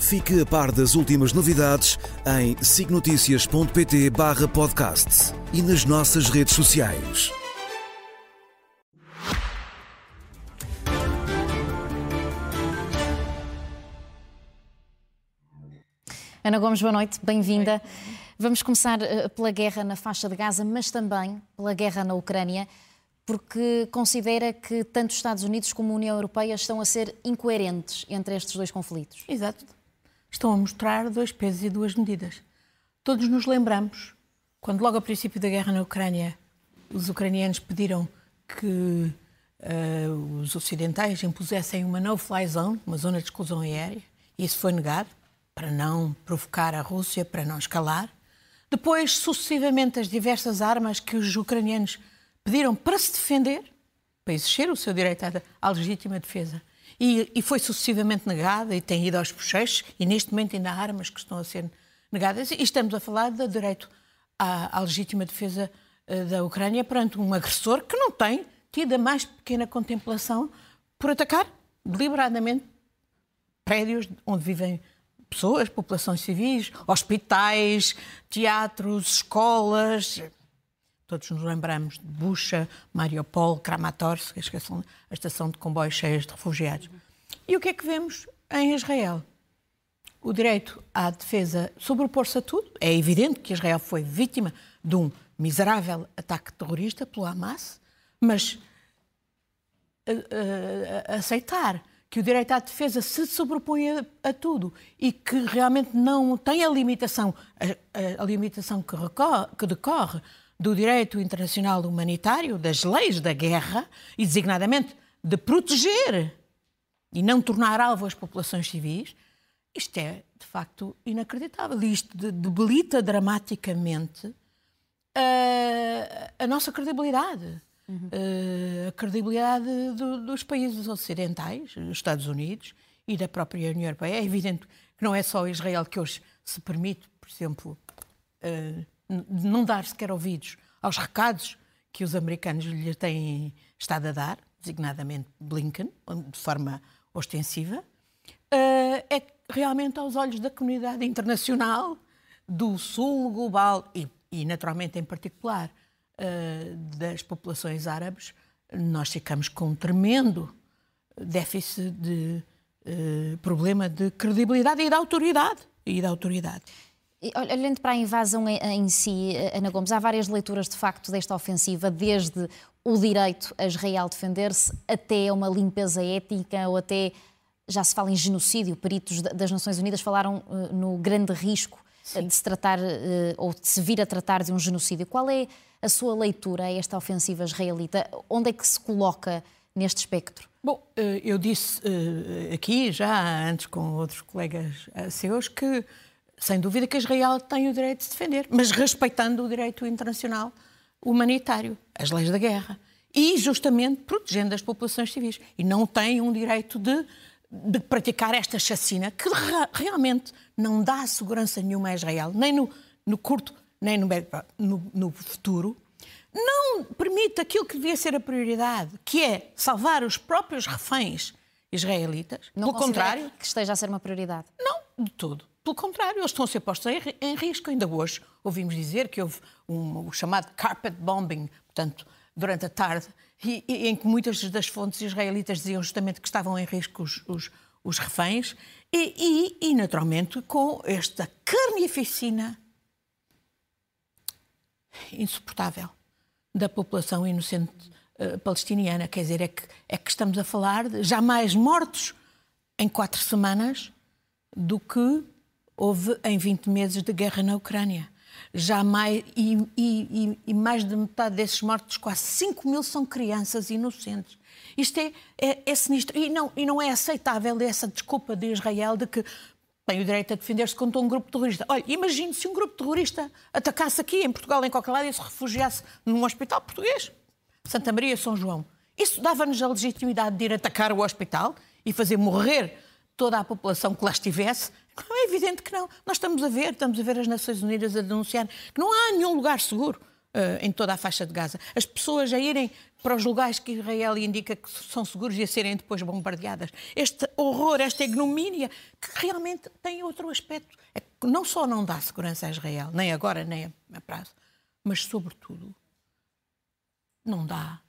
Fique a par das últimas novidades em signoticias.pt barra podcast e nas nossas redes sociais. Ana Gomes, boa noite, bem-vinda. Vamos começar eh, pela guerra na faixa de Gaza, mas também pela guerra na Ucrânia, porque considera que tanto os Estados Unidos como a União Europeia estão a ser incoerentes entre estes dois conflitos. Exato. Estão a mostrar dois pesos e duas medidas. Todos nos lembramos, quando logo ao princípio da guerra na Ucrânia, os ucranianos pediram que uh, os ocidentais impusessem uma no-fly zone, uma zona de exclusão aérea, e isso foi negado para não provocar a Rússia, para não escalar. Depois, sucessivamente, as diversas armas que os ucranianos pediram para se defender, para exercer o seu direito à legítima defesa. E, e, foi sucessivamente negada e tem ido aos bochechos e neste momento ainda há armas que estão a ser negadas. E estamos a falar do direito à, à legítima defesa uh, da Ucrânia perante um agressor que não tem tido a mais pequena contemplação por atacar deliberadamente prédios onde vivem pessoas, populações civis, hospitais, teatros, escolas. Todos nos lembramos de Bucha, Mariupol, Kramatorsk, a estação de comboios cheias de refugiados. E o que é que vemos em Israel? O direito à defesa sobrepor-se a tudo. É evidente que Israel foi vítima de um miserável ataque terrorista pelo Hamas, mas uh, uh, aceitar que o direito à defesa se sobrepõe a, a tudo e que realmente não tem a limitação, a, a, a limitação que, recorre, que decorre do direito internacional humanitário, das leis da guerra, e designadamente de proteger e não tornar alvo as populações civis, isto é, de facto, inacreditável. Isto debilita dramaticamente a, a nossa credibilidade uhum. uh, a credibilidade do, dos países ocidentais, dos Estados Unidos e da própria União Europeia. É evidente que não é só Israel que hoje se permite, por exemplo, uh, não dar sequer ouvidos aos recados que os americanos lhe têm estado a dar, designadamente Blinken, de forma ostensiva, uh, é realmente aos olhos da comunidade internacional, do Sul global e, e naturalmente, em particular, uh, das populações árabes, nós ficamos com um tremendo déficit de uh, problema de credibilidade e de autoridade. E de autoridade. Olhando para a invasão em si, Ana Gomes, há várias leituras de facto desta ofensiva, desde o direito a Israel defender-se até uma limpeza étnica ou até já se fala em genocídio. Peritos das Nações Unidas falaram uh, no grande risco Sim. de se tratar uh, ou de se vir a tratar de um genocídio. Qual é a sua leitura a esta ofensiva israelita? Onde é que se coloca neste espectro? Bom, eh, eu disse eh, aqui, já antes com outros colegas eh, seus, que sem dúvida que Israel tem o direito de se defender, mas respeitando o direito internacional humanitário, as leis da guerra, e justamente protegendo as populações civis. E não tem um direito de, de praticar esta chacina, que realmente não dá segurança nenhuma a Israel, nem no, no curto nem no, no, no futuro, não permite aquilo que devia ser a prioridade, que é salvar os próprios reféns israelitas. Não Pelo contrário. que esteja a ser uma prioridade? Não, de todo. Pelo contrário, eles estão a ser postos em, risco. Ainda hoje ouvimos dizer que houve um, o chamado carpet bombing, portanto, durante a tarde, e, e, em que muitas das fontes israelitas diziam justamente que estavam em risco os, os, os reféns, e, e, e, naturalmente com esta carnificina insuportável da população inocente uh, palestiniana. Quer dizer, é que, é que estamos a falar de mais mortos em quatro semanas do que houve em 20 meses de guerra na Ucrânia. Já mais, e, e, e, mais de metade desses mortos, quase 5 mil, são crianças inocentes. Isto é, é, é sinistro. E não, e não é aceitável essa desculpa de Israel de que tem o direito a defender-se contra um grupo terrorista. Olha, imagine se um grupo terrorista atacasse aqui em Portugal, em qualquer lado, e se refugiasse num hospital português, Santa Maria São João. Isso dava-nos a legitimidade de ir atacar o hospital e fazer morrer toda a população que lá estivesse? É evidente que não. Nós estamos a ver, estamos a ver as Nações Unidas a denunciar que não há nenhum lugar seguro uh, em toda a faixa de Gaza. As pessoas a irem para os lugares que Israel indica que são seguros e a serem depois bombardeadas. Este horror, esta ignomínia, que realmente tem outro aspecto. É que não só não dá segurança a Israel, nem agora, nem a prazo, mas, sobretudo, não dá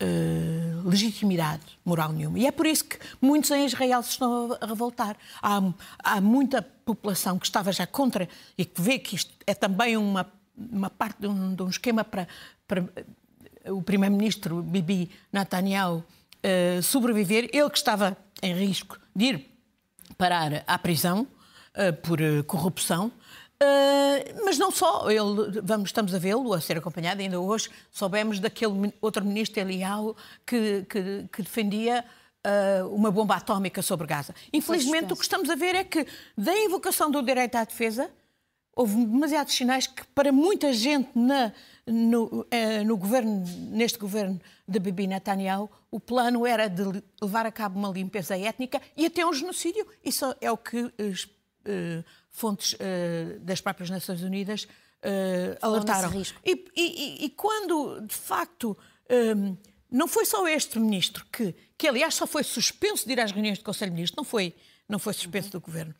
uh, legitimidade moral nenhuma. E é por isso que muitos em Israel se estão a revoltar. Há, há muita população que estava já contra e que vê que isto é também uma, uma parte de um, de um esquema para, para eh, o primeiro-ministro Bibi Netanyahu uh, sobreviver. Ele que estava em risco de ir parar à prisão uh, por corrupção. Uh, mas não só, ele, vamos, estamos a vê-lo a ser acompanhado, ainda hoje soubemos daquele outro ministro, Elial, que, que, que defendia uh, uma bomba atómica sobre Gaza. Infelizmente, o que estamos a ver é que, da invocação do direito à defesa, houve demasiados sinais que, para muita gente na, no, uh, no governo, neste governo de Bibi Netanyahu, o plano era de levar a cabo uma limpeza étnica e até um genocídio. Isso é o que fontes uh, das próprias Nações Unidas uh, alertaram. E, e, e, quando, de facto, um, ehm, não foi só este ministro que, que, aliás, só foi suspenso de ir às reuniões do Conselho de Ministros, não foi, não foi suspenso uhum. do governo.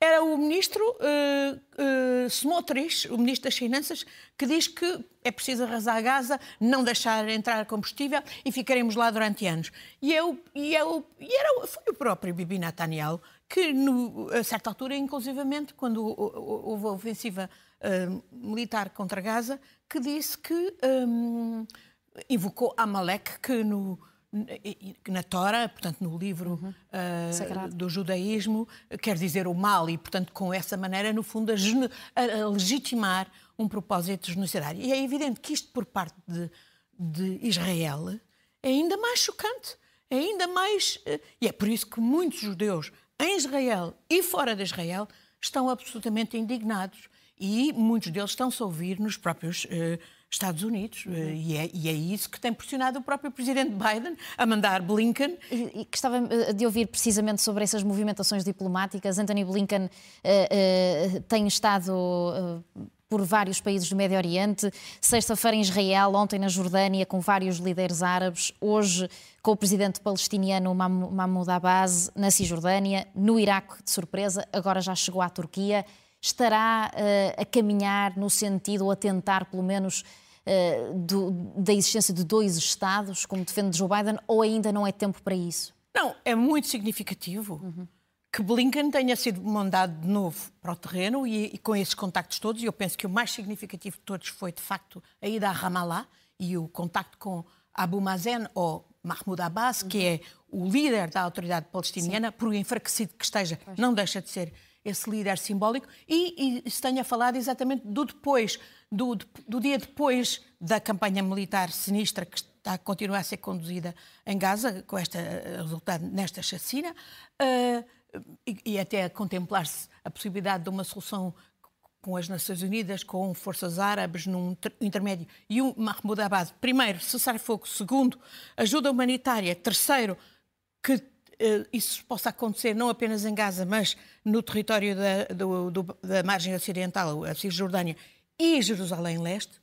Era o ministro uh, uh, Smotrich, o ministro das Finanças, que diz que é preciso arrasar a Gaza, não deixar entrar combustível e ficaremos lá durante anos. E, eu, e, eu, e era, foi o próprio Bibi Netanyahu que no, a certa altura, inclusivamente, quando houve a ofensiva uh, militar contra Gaza, que disse que um, invocou Amalek, que no, na Tora, portanto no livro uhum. uh, do judaísmo, quer dizer o mal e, portanto, com essa maneira, no fundo, a, a legitimar um propósito genocidário. E é evidente que isto, por parte de, de Israel, é ainda mais chocante, é ainda mais... Uh, e é por isso que muitos judeus em Israel e fora de Israel estão absolutamente indignados e muitos deles estão-se a ouvir nos próprios uh, Estados Unidos uhum. uh, e, é, e, é, isso que tem pressionado o próprio presidente Biden a mandar Blinken. E, e gostava eh, de ouvir precisamente sobre essas movimentações diplomáticas. Anthony Blinken uh, tem estado por vários países do Médio Oriente. Sexta-feira em Israel, ontem na Jordânia, com vários líderes árabes. Hoje com o presidente palestiniano Mahmoud Abbas na Cisjordânia. No Iraque, de surpresa, agora já chegou à Turquia. Estará uh, a caminhar no sentido, ou a tentar, pelo menos, uh, do, da existência de dois Estados, como defende Joe Biden, ou ainda não é tempo para isso? Não, é muito significativo. Uhum que Blinken tenha sido mandado de novo para o terreno e, e, com esses contactos todos, e eu penso que o mais significativo de todos foi, de facto, a ida a Ramallah e o contacto com Abu Mazen, ou Mahmoud Abbas, que é o líder da autoridade palestiniana, Sim. por enfraquecido que esteja, pois. não deixa de ser esse líder simbólico, e, e se tenha falado exatamente do depois, do, do dia depois da campanha militar sinistra que está a continuar a ser conduzida em Gaza, com este resultado nesta chacina. Uh, e, e até contemplar-se a possibilidade de uma solução com as Nações Unidas, com forças árabes num intermédio, e um Mahmoud Abbas, primeiro, cessar fogo, segundo, ajuda humanitária, terceiro, que uh, isso possa acontecer não apenas em Gaza, mas no território da, do, do, da margem ocidental, a Cisjordânia e Jerusalém Leste,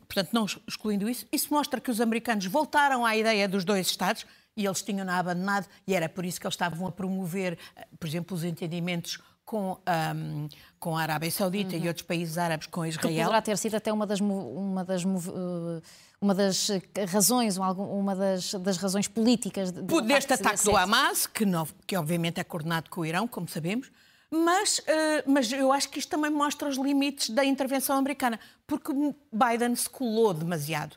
portanto, não excluindo isso, isso mostra que os americanos voltaram à ideia dos dois Estados, e eles tinham-na abandonado, e era por isso que eles estavam a promover, eh, por exemplo, os entendimentos com, um, com a Arábia Saudita uhum. e outros países árabes com Israel. Que poderá ter sido até uma das, uma das, eh, uma das razões, uma das, das razões políticas de, deste ataque do Hamas, que, não, que obviamente é coordenado com o Irão, como sabemos, mas, uh, mas eu acho que isto também mostra os limites da intervenção americana, porque Biden se colou demasiado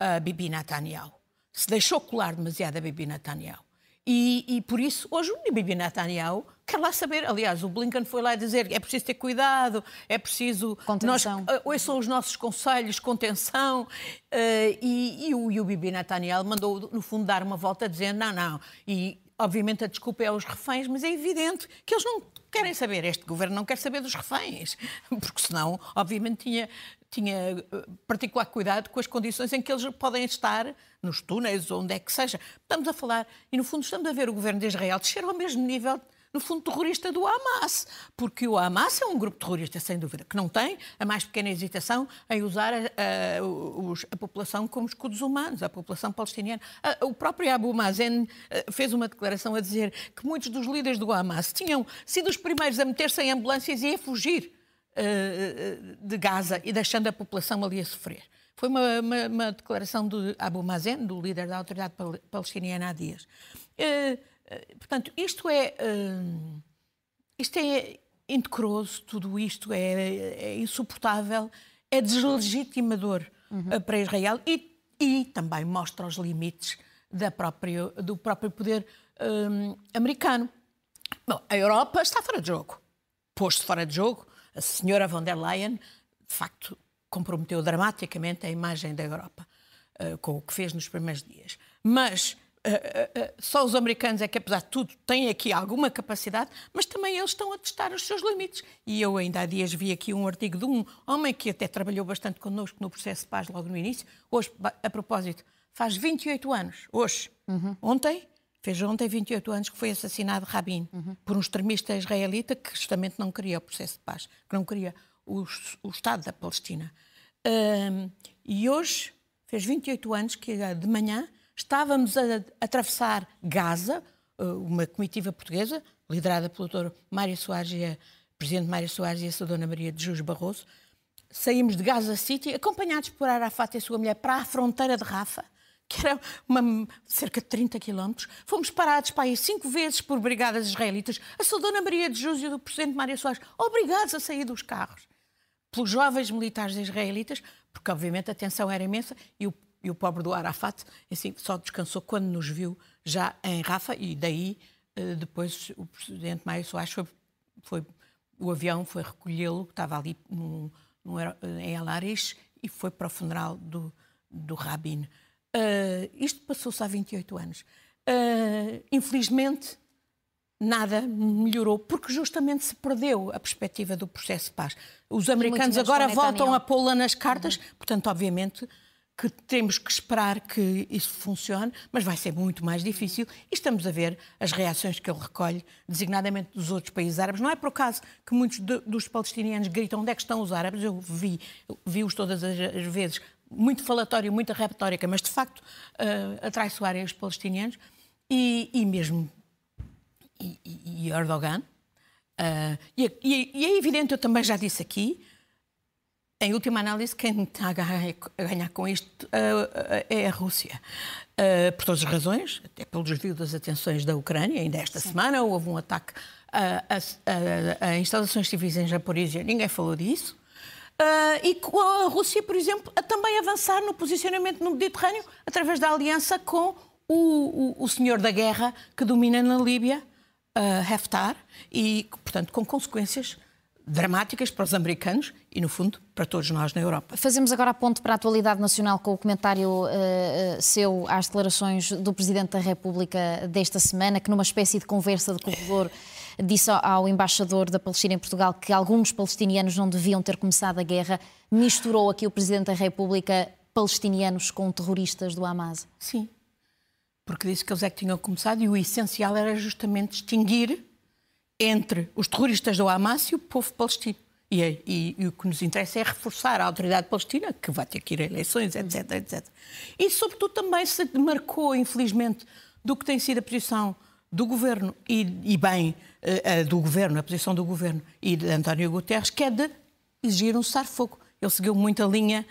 a Bibi Netanyahu se deixou colar demasiado a Bibi Netanyahu. E, e, por isso, hoje o Bibi Netanyahu quer lá saber. Aliás, o Blinken foi lá dizer é preciso ter cuidado, é preciso. Contenção. Nós, uh, são os nossos conselhos, contenção. Uh, e, e, o, e o Bibi Netanyahu mandou, no fundo, dar uma volta dizendo não, não. E obviamente a desculpa é aos reféns, mas é evidente que eles não querem saber. Este governo não quer saber dos reféns, porque senão, obviamente, tinha, tinha eh, particular cuidado com as condições em que eles podem estar, nos túneis, onde é que seja. Estamos a falar, e no fundo estamos a ver o governo de Israel descer ao mesmo nível no fundo, terrorista do Hamas, porque o Hamas é um grupo terrorista, sem dúvida, que não tem a mais pequena hesitação em usar a, a, a população como escudos humanos, a população palestiniana. A, o próprio Abu Mazen eh, fez uma declaração a dizer que muitos dos líderes do Hamas tinham sido os primeiros a meter-se em ambulâncias e a fugir uh, de Gaza e deixando a população ali a sofrer. Foi uma, uma, uma declaração de Abu Mazen, do líder da autoridade palestiniana há dias. Uh, eh, portanto, isto é, isto é indecoroso, tudo isto é, é insuportável, é deslegitimador uhum. para Israel e, e, também mostra os limites da própria, do próprio poder um, americano. Bom, a Europa está fora de jogo. Posto fora de jogo, a senhora von der Leyen, de facto, comprometeu dramaticamente a imagem da Europa uh, com o que fez nos primeiros dias. Mas Uh, uh, uh, só os americanos é que, apesar de tudo, têm aqui alguma capacidade, mas também eles estão a testar os seus limites. E eu ainda há dias vi aqui um artigo de um homem que até trabalhou bastante connosco no processo de paz logo no início. Hoje, a propósito, faz 28 anos, hoje, uhum. ontem, fez ontem 28 anos que foi assassinado Rabin uhum. por um extremista israelita que justamente não queria o processo de paz, que não queria o, o Estado da Palestina. e hoje, fez 28 anos que de manhã Estávamos a, a atravessar Gaza, eh, uma comitiva portuguesa, liderada pelo doutor Mário Soares e a presidente Mário Soares e a sua dona Maria de Jus Barroso. Saímos de Gaza City, acompanhados por Arafat e a sua mulher, para a fronteira de Rafa, que era uma, cerca de 30 quilómetros. Fomos parados para aí cinco vezes por brigadas israelitas. A sua dona Maria de Jus e o presidente Mário Soares, obrigados a sair dos carros pelos jovens militares israelitas, porque obviamente a tensão era imensa e o e o pobre do Arafat assim, só descansou quando nos viu já em Rafa e daí eh, depois o presidente Mário Soares foi, foi o avião foi recolhê-lo, estava ali no, no, em Alaris e foi para o funeral do, do Rabin. Uh, isto passou-se há 28 anos. Uh, infelizmente, nada melhorou, porque justamente se perdeu a perspectiva do processo de paz. Os americanos agora voltam a pô-la nas cartas, uhum. portanto, obviamente, que temos que esperar que isso funcione, mas vai ser muito mais difícil e estamos a ver as reações que ele recolhe, designadamente dos outros países árabes. Não é por acaso que muitos de, dos palestinianos gritam onde é que estão os árabes, eu vi, vi-os todas as, as, vezes, muito falatório, muita retórica, mas de facto uh, atraiçoarem os palestinianos e, e mesmo e, e Erdogan. Uh, e, e é evidente, eu também já disse aqui, em última análise, quem está a ganhar com isto é a Rússia. Por todas as razões, até pelo desvio das atenções da Ucrânia. Ainda esta Sim. semana houve um ataque a, a, a, instalações civis em Japorizhia, ninguém falou disso. E com a Rússia, por exemplo, a também avançar no posicionamento no Mediterrâneo através da aliança com o, o, o senhor da guerra que domina na Líbia, Haftar, e, portanto, com consequências dramáticas para os americanos e, no fundo, para todos nós na Europa. Fazemos agora a ponte para a atualidade nacional com o comentário uh, seu às declarações do Presidente da República desta semana, que numa espécie de conversa de corredor disse ao embaixador da Palestina em Portugal que alguns palestinianos não deviam ter começado a guerra. Misturou aqui o Presidente da República palestinianos com terroristas do Hamas. Sim, porque disse que eles é que tinham começado e o essencial era justamente distinguir entre os terroristas do Hamas e o povo palestino. E, e, e, o que nos interessa é reforçar a autoridade palestina, que vai ter que ir a eleições, etc, etc. E, sobretudo, também se demarcou, infelizmente, do que tem sido a posição do governo, e, e bem, uh, do governo, a posição do governo e de António Guterres, que é de exigir um cessar-fogo. Ele seguiu muito a linha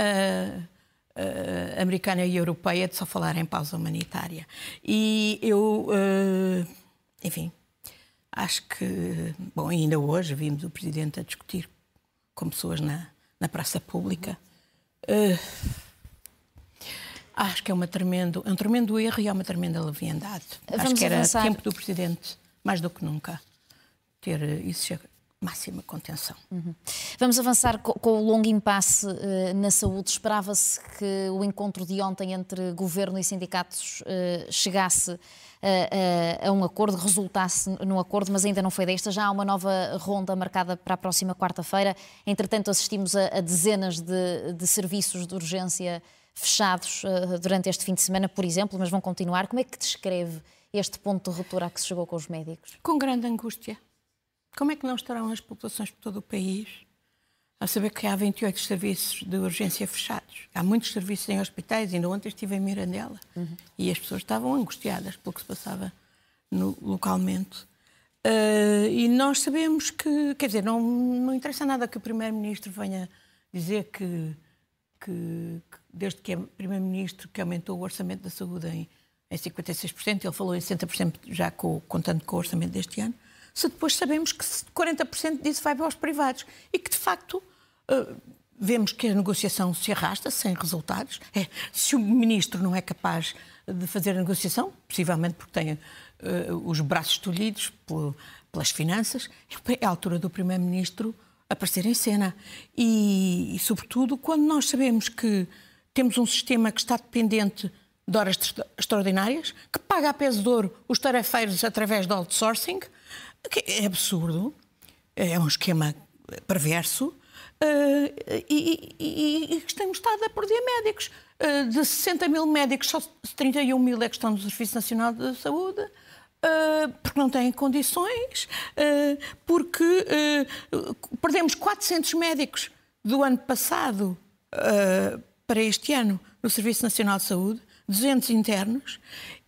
uh, uh, americana e europeia de só falar em pausa humanitária. E eu, enfim, Acho que, bom, ainda hoje vimos o Presidente a discutir com pessoas na, na praça pública. Acho que é, uma tremendo, é um tremendo erro e é uma tremenda leviandade. Vamos acho que era avançar. tempo do Presidente, mais do que nunca, ter isso máxima contenção. Uhum. Vamos avançar com, o longo impasse uh, na saúde. Esperava-se que o encontro de ontem entre governo e sindicatos uh, chegasse uh, a um acordo, resultasse num acordo, mas ainda não foi desta. Já há uma nova ronda marcada para a próxima quarta-feira. Entretanto, assistimos a, a dezenas de, de, serviços de urgência fechados durante este fim de semana, por exemplo, mas vão continuar. Como é que descreve este ponto de ruptura a que se chegou com os médicos? Com grande angústia como é que não estarão as populações por todo o país a saber que há 28 serviços de urgência fechados? Há muitos serviços em hospitais, ainda ontem estive em Mirandela uhum. e as pessoas estavam angustiadas pelo que se passava no, localmente. Uh, e nós sabemos que, quer dizer, não, não interessa nada que o Primeiro-Ministro venha dizer que, que, desde que é Primeiro-Ministro que aumentou o orçamento da saúde em, em 56%, ele falou em 60% já com, contando com o orçamento deste ano, se depois sabemos que 40% disso vai para os privados e que, de facto, uh, vemos que a negociação se arrasta sem resultados. É, se o ministro não é capaz de fazer a negociação, possivelmente porque tem uh, os braços tolhidos pelas finanças, é a altura do primeiro-ministro aparecer em cena. E, e, sobretudo, quando nós sabemos que temos um sistema que está dependente de horas extraordinárias, que paga a peso de ouro os tarefeiros através do outsourcing, é absurdo, é um esquema perverso uh, e, e, e, temos estado a perder médicos. Uh, de 60 mil médicos, só 31 mil é que estão no Serviço Nacional de Saúde. Uh, porque não têm condições, porque perdemos 400 médicos do ano passado para este ano no Serviço Nacional de Saúde, 200 internos,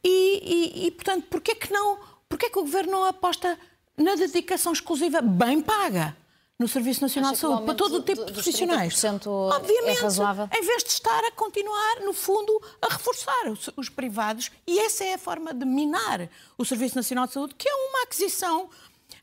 e, e, e portanto, porquê que não, porquê que o Governo não aposta na dedicação exclusiva bem paga no Serviço Nacional de Saúde, para todo o tipo de profissionais. É Obviamente, é razoável. em vez de estar a continuar, no fundo, a reforçar os, os, privados, e essa é a forma de minar o Serviço Nacional de Saúde, que é uma aquisição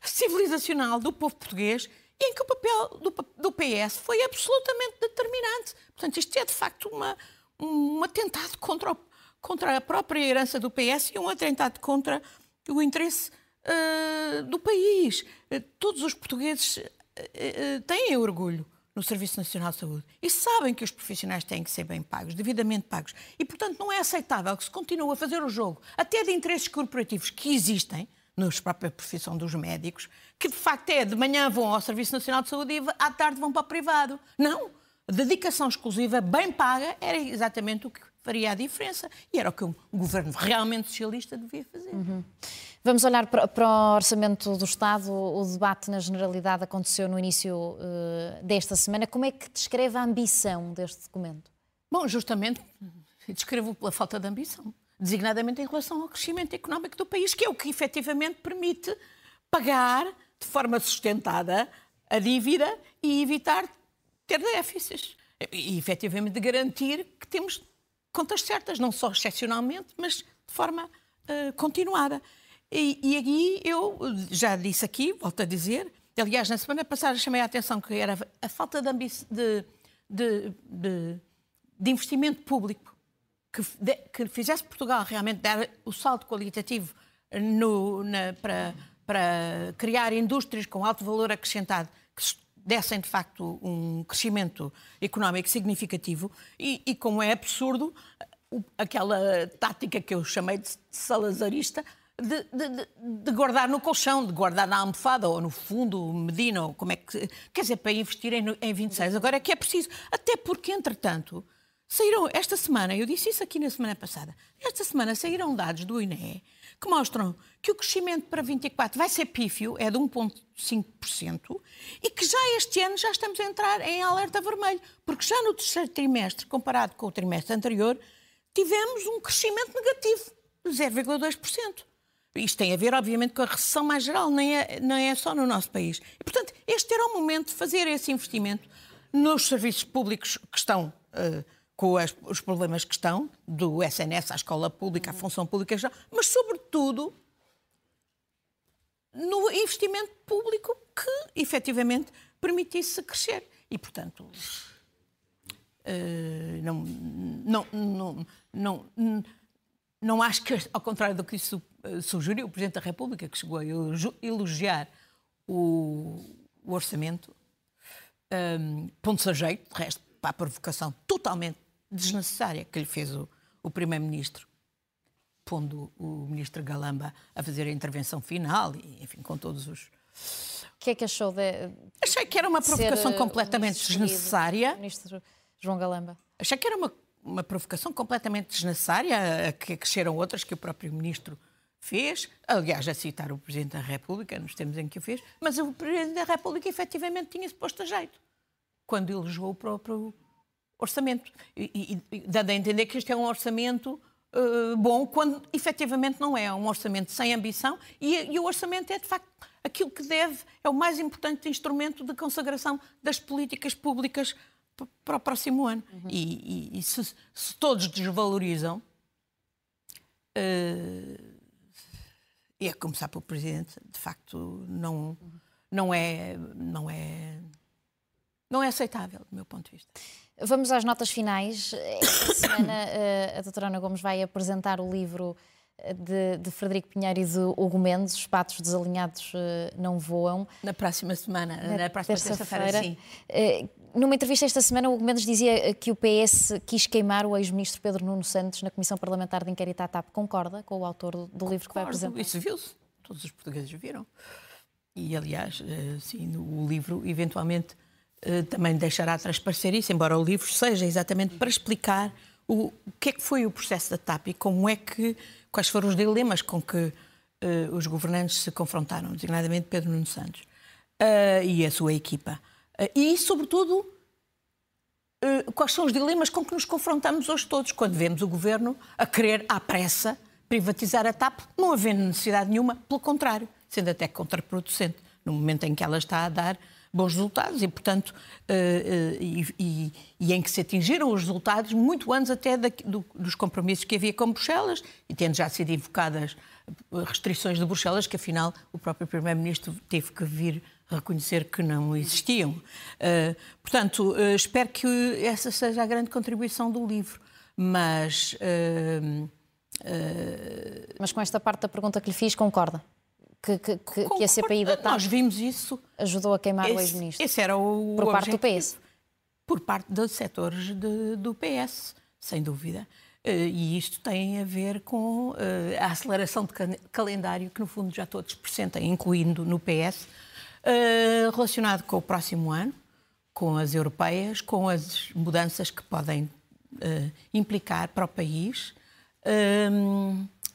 civilizacional do povo português, em que o papel do, do PS foi absolutamente determinante. Portanto, isto é, de facto, uma, um atentado contra, o, contra a própria herança do PS e um atentado contra o interesse uh, do país. Uh, todos os portugueses uh, têm orgulho no Serviço Nacional de Saúde e sabem que os profissionais têm que ser bem pagos, devidamente pagos. E, portanto, não é aceitável que se continue a fazer o jogo, até de interesses corporativos que existem, na própria profissão dos médicos, que de facto é de manhã vão ao Serviço Nacional de Saúde e à tarde vão para o privado. Não! A dedicação exclusiva, bem paga, era exatamente o que faria a diferença. E era o que um governo realmente socialista devia fazer. Uhum. Vamos olhar para, o orçamento do Estado. O debate na Generalidade aconteceu no início uh, desta semana. Como é que descreve a ambição deste documento? Bom, justamente descrevo pela falta de ambição, designadamente em relação ao crescimento económico do país, que é o que efetivamente permite pagar de forma sustentada a dívida e evitar ter déficits. E efetivamente garantir que temos contas certas, não só excepcionalmente, mas de forma uh, continuada. E, e aqui eu já disse aqui, volto a dizer, aliás, na semana passada chamei a atenção que era a falta de, de, de, de, investimento público que, que, fizesse Portugal realmente dar o salto qualitativo no, na, para, para criar indústrias com alto valor acrescentado que dessem de facto um crescimento económico significativo e, e como é absurdo aquela tática que eu chamei de salazarista de, de, de, guardar no colchão, de guardar na almofada ou no fundo Medina, ou como é que. Quer dizer, para investir em, em 26. Agora é que é preciso. Até porque, entretanto, saíram esta semana, eu disse isso aqui na semana passada, esta semana saíram dados do INE que mostram que o crescimento para 24 vai ser pífio, é de 1,5%, e que já este ano já estamos a entrar em alerta vermelho, porque já no terceiro trimestre, comparado com o trimestre anterior, tivemos um crescimento negativo de 0,2%. Isto tem a ver, obviamente, com a recessão mais geral, nem é, nem é só no nosso país. E, portanto, este era o momento de fazer esse investimento nos serviços públicos que estão uh, com as, os problemas que estão, do SNS à escola pública, à função pública, mas, sobretudo, no investimento público que, efetivamente, permitisse crescer. E, portanto, uh, não, não, não, não, não acho que, ao contrário do que isso eh, sugeriu o Presidente da República, que chegou a elogiar o, o orçamento, um, ponto-se a jeito, de resto, para a provocação totalmente desnecessária que lhe fez o, o Primeiro-Ministro, pondo o Ministro Galamba a fazer a intervenção final, e, enfim, com todos os. O que é que achou de. Achei que era uma provocação ser, completamente desnecessária. Ministro João Galamba. Achei que era uma, uma provocação completamente desnecessária, a que acresceram outras que o próprio Ministro fez, aliás, a citar o Presidente da República, nos termos em que o fez, mas o Presidente da República efetivamente tinha-se posto a jeito quando elegeu o próprio orçamento. E, e, dando a entender que este é um orçamento uh, bom, quando efetivamente não é. É um orçamento sem ambição e, e, o orçamento é, de facto, aquilo que deve, é o mais importante instrumento de consagração das políticas públicas para o próximo ano. Uhum. E, se, se, todos desvalorizam. Uh, e a começar pelo Presidente, de facto, não, não, é, não, é, não é aceitável, do meu ponto de vista. Vamos às notas finais. Esta semana eh, a doutora Ana Gomes vai apresentar o livro eh, de, de, Frederico Pinheiro e de Hugo Mendes, Os Patos Desalinhados eh, Não Voam. Na próxima semana, na, na próxima terça-feira, terça sim. Numa entrevista esta semana, o Hugo Mendes dizia que o PS quis queimar o ex-ministro Pedro Nuno Santos na Comissão Parlamentar de Inquérito à TAP. Concorda com o autor do, do livro que vai apresentar? Isso viu-se. Todos os portugueses viram. E, aliás, sim, o livro, eventualmente, também deixará transparecer isso, embora o livro seja exatamente para explicar o, o que é que foi o processo da TAP e como é que, quais foram os dilemas com que uh, os governantes se confrontaram, designadamente Pedro Nuno Santos uh, e a sua equipa. Uh, e, sobretudo, quais são os dilemas com que nos confrontamos hoje todos, quando vemos o governo a querer, à pressa, privatizar a TAP, não havendo necessidade nenhuma, pelo contrário, sendo até contraproducente, no momento em que ela está a dar bons resultados e, portanto, uh, uh, e, e, e, em que se atingiram os resultados muito antes até da, do, dos compromissos que havia com Bruxelas e tendo já sido invocadas restrições de Bruxelas que, afinal, o próprio Primeiro-Ministro teve que vir reconhecer que não existiam. Uh, portanto, espero que essa seja a grande contribuição do livro, mas... Mas com esta parte da pergunta que lhe fiz, concorda? Que, que, que, que a CPI da TAP Nós vimos isso. ajudou a queimar esse, o ex-ministro. Esse era o. Por parte do PS. Por parte dos setores de, do PS, sem dúvida. Eh, e isto tem a ver com eh, a aceleração de calendário que, no fundo, já todos pressentem, incluindo no PS, eh, relacionado com o próximo ano, com as europeias, com as mudanças que podem implicar para o país,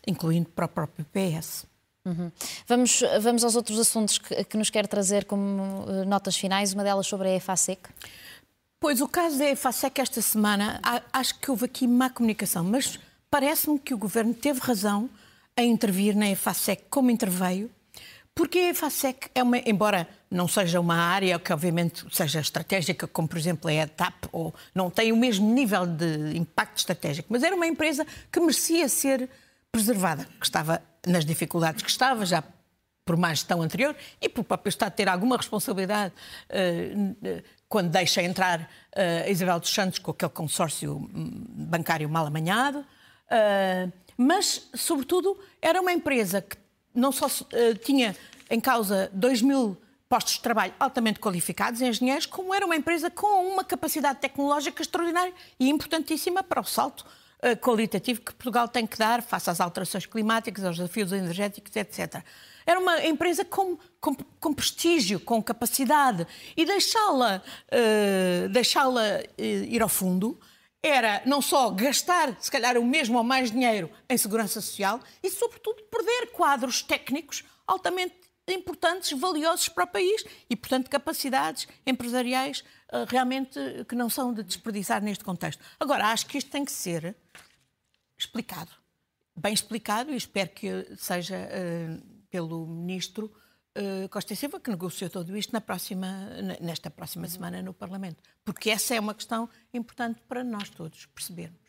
incluindo para o próprio PS. Uhum. Vamos, vamos aos outros assuntos que, que, nos quer trazer como uh, notas finais, uma delas sobre a EFASEC. Pois o caso da EFASEC esta semana, acho que houve aqui má comunicação, mas parece-me que o Governo teve razão a intervir na EFASEC como interveio, porque a EFASEC é uma, embora não seja uma área que obviamente seja estratégica, como por exemplo é a TAP, ou não tem o mesmo nível de impacto estratégico, mas era uma empresa que merecia ser preservada, que estava nas dificuldades que estava, já por má gestão anterior, e por próprio Estado ter alguma responsabilidade uh, quando deixa entrar uh, Isabel dos Santos com aquele consórcio hum, bancário mal amanhado. Uh, mas, sobretudo, era uma empresa que não só tinha em causa 2 mil postos de trabalho altamente qualificados, engenheiros, como era uma empresa com uma capacidade tecnológica extraordinária e importantíssima para o salto qualitativo que Portugal tem que dar face às alterações climáticas, aos desafios energéticos, etc. Era uma empresa com, com, com prestígio, com capacidade, e deixá-la uh, deixá uh, ir ao fundo era não só gastar, se calhar, o mesmo ou mais dinheiro em segurança social e, sobretudo, perder quadros técnicos altamente importantes, valiosos para o país e, portanto, capacidades empresariais uh, realmente que não são de desperdiçar neste contexto. Agora, acho que isto tem que ser explicado. Bem explicado e espero que seja uh, pelo Ministro uh, Costa Silva, que negociou tudo isto na próxima, nesta próxima semana no Parlamento. Porque essa é uma questão importante para nós todos percebermos.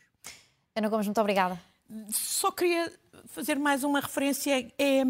Ana Gomes, muito obrigada. Só queria fazer mais uma referência é,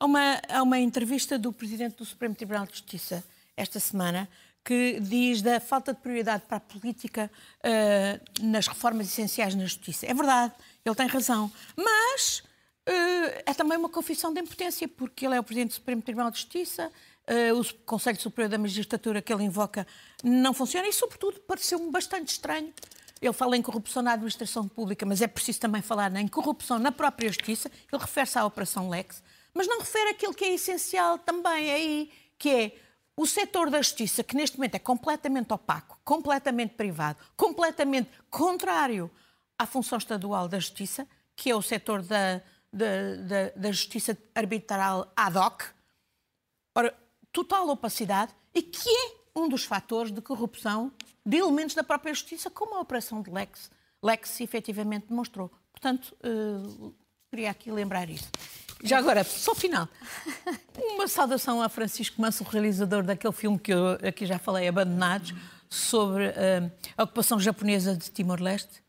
a, uma, a uma entrevista do Presidente do Supremo Tribunal de Justiça esta semana, que diz da falta de prioridade para a política uh, nas reformas essenciais na justiça. É verdade, ele tem razão. Mas uh, é também uma confissão de impotência, porque ele é o Presidente do Supremo Tribunal de Justiça, uh, o Conselho Superior da Magistratura que ele invoca não funciona e, sobretudo, pareceu-me bastante estranho. Ele fala em corrupção na administração pública, mas é preciso também falar em corrupção na própria justiça. Ele refere-se à Operação Lex, mas não refere aquilo que é essencial também aí, que é o setor da justiça, que neste momento é completamente opaco, completamente privado, completamente contrário à função estadual da justiça, que é o setor da, da, da, da justiça arbitral ad hoc, ora, total opacidade, e que é um dos fatores de corrupção de elementos da própria justiça, como a operação de Lex, Lex efetivamente demonstrou. Portanto, uh, queria aqui lembrar isso. Já agora, só final. Uma saudação a Francisco Manso, realizador daquele filme que eu aqui já falei, Abandonados, sobre uh, a ocupação japonesa de Timor-Leste,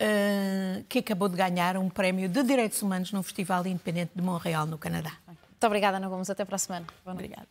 uh, que acabou de ganhar um prémio de Direitos Humanos no Festival Independente de Montreal, no Canadá. Muito obrigada, Ana Gomes. Até para a semana. Obrigada.